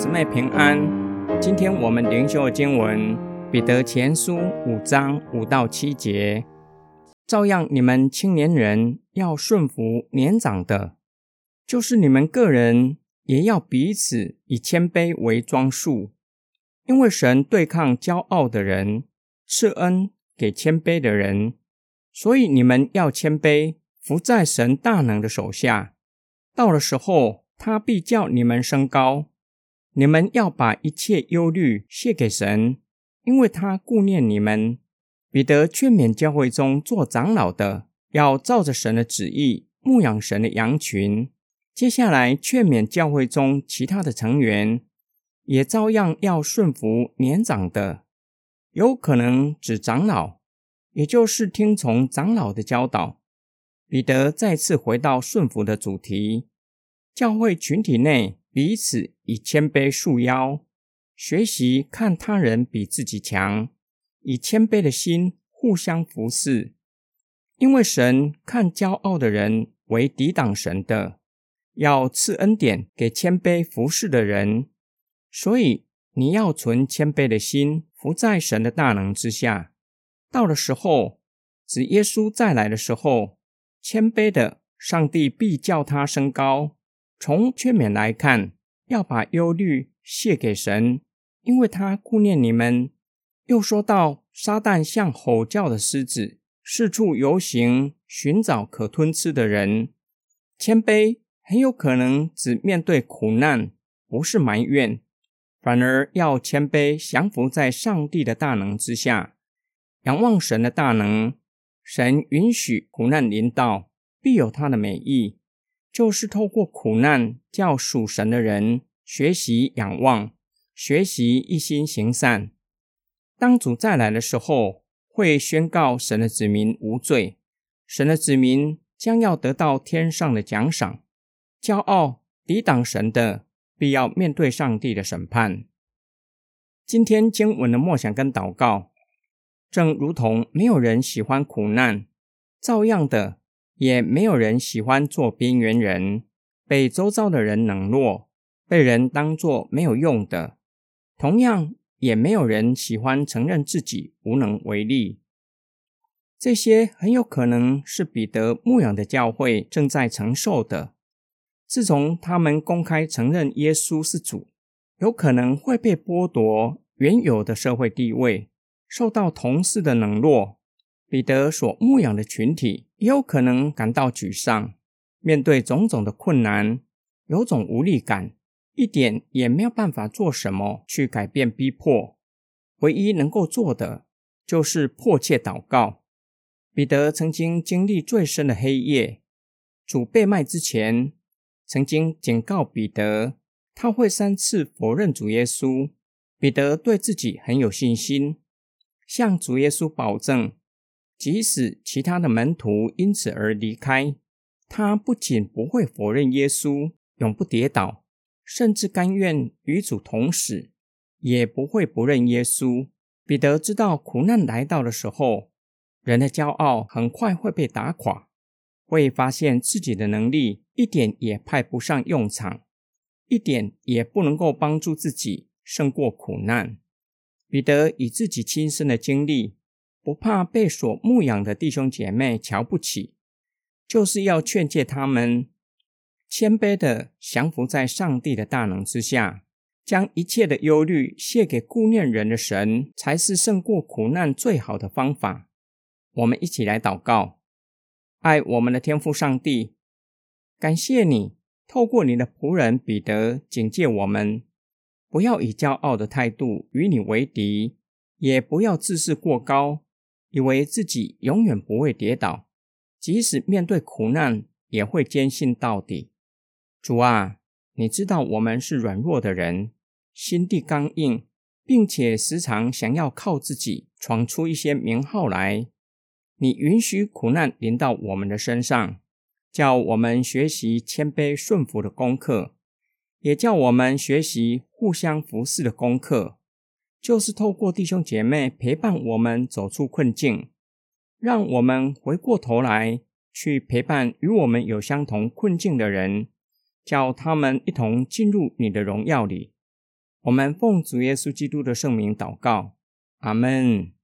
姊妹平安。今天我们灵修的经文《彼得前书》五章五到七节，照样你们青年人要顺服年长的，就是你们个人也要彼此以谦卑为装束，因为神对抗骄傲的人，赐恩给谦卑的人，所以你们要谦卑，服在神大能的手下。到了时候，他必叫你们升高。你们要把一切忧虑卸给神，因为他顾念你们。彼得劝勉教会中做长老的，要照着神的旨意牧养神的羊群。接下来劝勉教会中其他的成员，也照样要顺服年长的，有可能指长老，也就是听从长老的教导。彼得再次回到顺服的主题，教会群体内。彼此以谦卑束腰，学习看他人比自己强，以谦卑的心互相服侍。因为神看骄傲的人为抵挡神的，要赐恩典给谦卑服侍的人。所以你要存谦卑的心，服在神的大能之下。到了时候，指耶稣再来的时候，谦卑的上帝必叫他升高。从劝勉来看，要把忧虑卸给神，因为他顾念你们。又说到，撒旦像吼叫的狮子，四处游行，寻找可吞吃的人。谦卑很有可能只面对苦难，不是埋怨，反而要谦卑降服在上帝的大能之下，仰望神的大能。神允许苦难临到，必有他的美意。就是透过苦难，叫属神的人学习仰望，学习一心行善。当主再来的时候，会宣告神的子民无罪，神的子民将要得到天上的奖赏。骄傲抵挡神的，必要面对上帝的审判。今天经文的默想跟祷告，正如同没有人喜欢苦难，照样的。也没有人喜欢做边缘人，被周遭的人冷落，被人当作没有用的。同样，也没有人喜欢承认自己无能为力。这些很有可能是彼得牧养的教会正在承受的。自从他们公开承认耶稣是主，有可能会被剥夺原有的社会地位，受到同事的冷落。彼得所牧养的群体也有可能感到沮丧，面对种种的困难，有种无力感，一点也没有办法做什么去改变逼迫。唯一能够做的就是迫切祷告。彼得曾经经历最深的黑夜，主被卖之前，曾经警告彼得，他会三次否认主耶稣。彼得对自己很有信心，向主耶稣保证。即使其他的门徒因此而离开，他不仅不会否认耶稣，永不跌倒，甚至甘愿与主同死，也不会不认耶稣。彼得知道苦难来到的时候，人的骄傲很快会被打垮，会发现自己的能力一点也派不上用场，一点也不能够帮助自己胜过苦难。彼得以自己亲身的经历。不怕被所牧养的弟兄姐妹瞧不起，就是要劝诫他们谦卑的降服在上帝的大能之下，将一切的忧虑卸给顾念人的神，才是胜过苦难最好的方法。我们一起来祷告：爱我们的天父上帝，感谢你透过你的仆人彼得警戒我们，不要以骄傲的态度与你为敌，也不要自视过高。以为自己永远不会跌倒，即使面对苦难也会坚信到底。主啊，你知道我们是软弱的人，心地刚硬，并且时常想要靠自己闯出一些名号来。你允许苦难临到我们的身上，叫我们学习谦卑顺服的功课，也叫我们学习互相服侍的功课。就是透过弟兄姐妹陪伴我们走出困境，让我们回过头来去陪伴与我们有相同困境的人，叫他们一同进入你的荣耀里。我们奉主耶稣基督的圣名祷告，阿门。